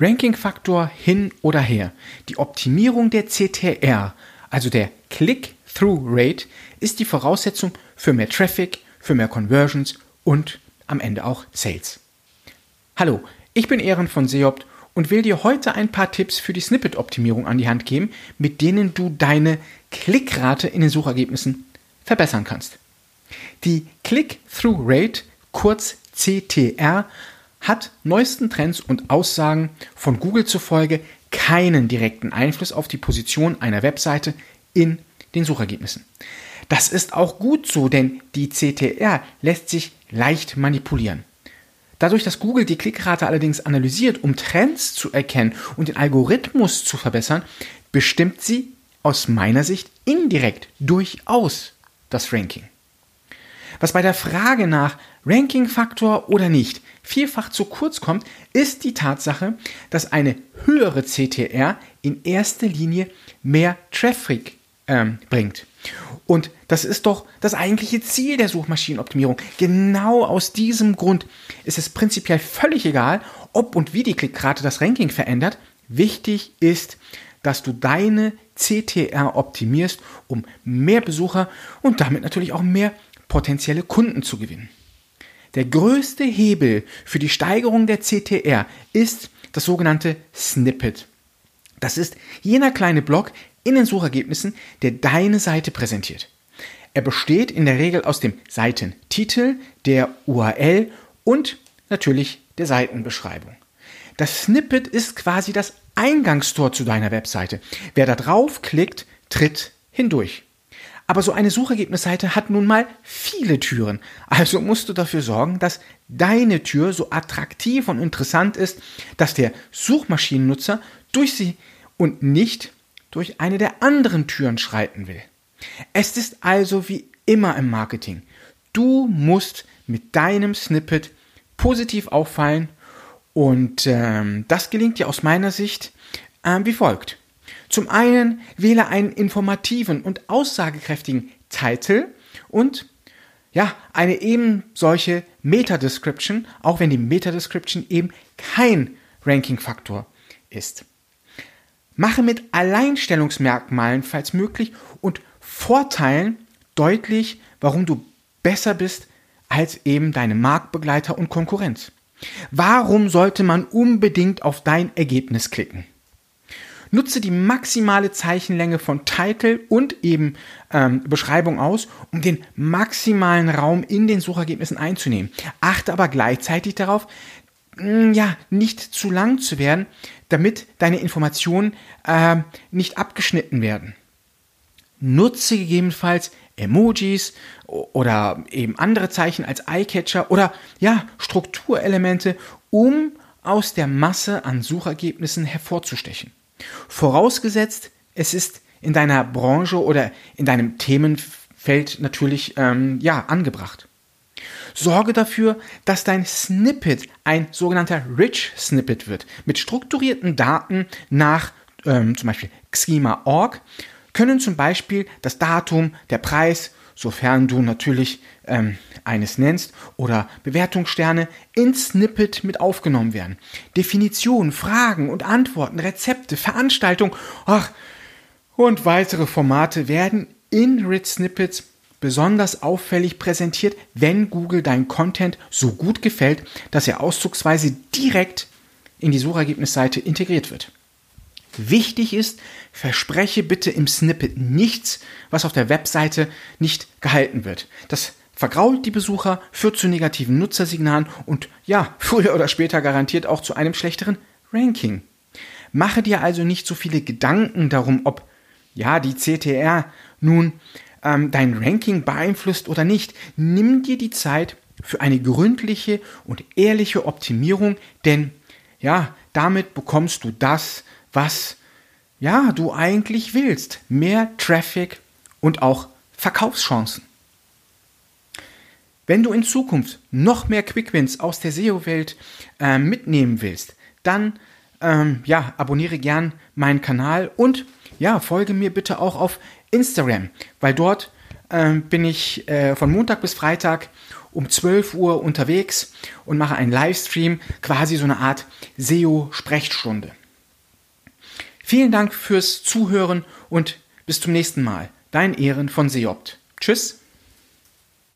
Ranking-Faktor hin oder her. Die Optimierung der CTR, also der Click-Through-Rate, ist die Voraussetzung für mehr Traffic, für mehr Conversions und am Ende auch Sales. Hallo, ich bin Ehren von Seopt und will dir heute ein paar Tipps für die Snippet-Optimierung an die Hand geben, mit denen du deine Klickrate in den Suchergebnissen verbessern kannst. Die Click-Through-Rate, kurz CTR, hat neuesten Trends und Aussagen von Google zufolge keinen direkten Einfluss auf die Position einer Webseite in den Suchergebnissen. Das ist auch gut so, denn die CTR lässt sich leicht manipulieren. Dadurch, dass Google die Klickrate allerdings analysiert, um Trends zu erkennen und den Algorithmus zu verbessern, bestimmt sie aus meiner Sicht indirekt durchaus das Ranking. Was bei der Frage nach Ranking-Faktor oder nicht vielfach zu kurz kommt, ist die Tatsache, dass eine höhere CTR in erster Linie mehr Traffic ähm, bringt. Und das ist doch das eigentliche Ziel der Suchmaschinenoptimierung. Genau aus diesem Grund ist es prinzipiell völlig egal, ob und wie die Klickrate das Ranking verändert. Wichtig ist, dass du deine CTR optimierst, um mehr Besucher und damit natürlich auch mehr potenzielle Kunden zu gewinnen. Der größte Hebel für die Steigerung der CTR ist das sogenannte Snippet. Das ist jener kleine Block in den Suchergebnissen, der deine Seite präsentiert. Er besteht in der Regel aus dem Seitentitel, der URL und natürlich der Seitenbeschreibung. Das Snippet ist quasi das Eingangstor zu deiner Webseite. Wer da draufklickt, tritt hindurch. Aber so eine Suchergebnisseite hat nun mal viele Türen. Also musst du dafür sorgen, dass deine Tür so attraktiv und interessant ist, dass der Suchmaschinennutzer durch sie und nicht durch eine der anderen Türen schreiten will. Es ist also wie immer im Marketing. Du musst mit deinem Snippet positiv auffallen und ähm, das gelingt dir aus meiner Sicht ähm, wie folgt. Zum einen wähle einen informativen und aussagekräftigen Titel und ja, eine eben solche Meta-Description, auch wenn die Meta-Description eben kein Ranking-Faktor ist. Mache mit Alleinstellungsmerkmalen, falls möglich, und Vorteilen deutlich, warum du besser bist als eben deine Marktbegleiter und Konkurrenz. Warum sollte man unbedingt auf dein Ergebnis klicken? Nutze die maximale Zeichenlänge von Title und eben ähm, Beschreibung aus, um den maximalen Raum in den Suchergebnissen einzunehmen. Achte aber gleichzeitig darauf, mh, ja, nicht zu lang zu werden, damit deine Informationen äh, nicht abgeschnitten werden. Nutze gegebenenfalls Emojis oder eben andere Zeichen als Eyecatcher oder ja, Strukturelemente, um aus der Masse an Suchergebnissen hervorzustechen. Vorausgesetzt, es ist in deiner Branche oder in deinem Themenfeld natürlich ähm, ja angebracht. Sorge dafür, dass dein Snippet ein sogenannter Rich Snippet wird. Mit strukturierten Daten nach ähm, zum Beispiel Schema.org können zum Beispiel das Datum, der Preis, sofern du natürlich ähm, eines nennst, oder Bewertungssterne ins Snippet mit aufgenommen werden. Definitionen, Fragen und Antworten, Rezepte, Veranstaltungen ach, und weitere Formate werden in Rich Snippets besonders auffällig präsentiert, wenn Google dein Content so gut gefällt, dass er auszugsweise direkt in die Suchergebnisseite integriert wird. Wichtig ist, verspreche bitte im Snippet nichts, was auf der Webseite nicht gehalten wird. Das vergrault die Besucher, führt zu negativen Nutzersignalen und ja, früher oder später garantiert auch zu einem schlechteren Ranking. Mache dir also nicht so viele Gedanken darum, ob ja die CTR nun ähm, dein Ranking beeinflusst oder nicht. Nimm dir die Zeit für eine gründliche und ehrliche Optimierung, denn ja, damit bekommst du das, was ja, du eigentlich willst. Mehr Traffic und auch Verkaufschancen. Wenn du in Zukunft noch mehr Quickwins aus der SEO-Welt äh, mitnehmen willst, dann ähm, ja, abonniere gern meinen Kanal und ja, folge mir bitte auch auf Instagram, weil dort äh, bin ich äh, von Montag bis Freitag um 12 Uhr unterwegs und mache einen Livestream, quasi so eine Art SEO-Sprechstunde. Vielen Dank fürs Zuhören und bis zum nächsten Mal. Dein Ehren von Seopt. Tschüss.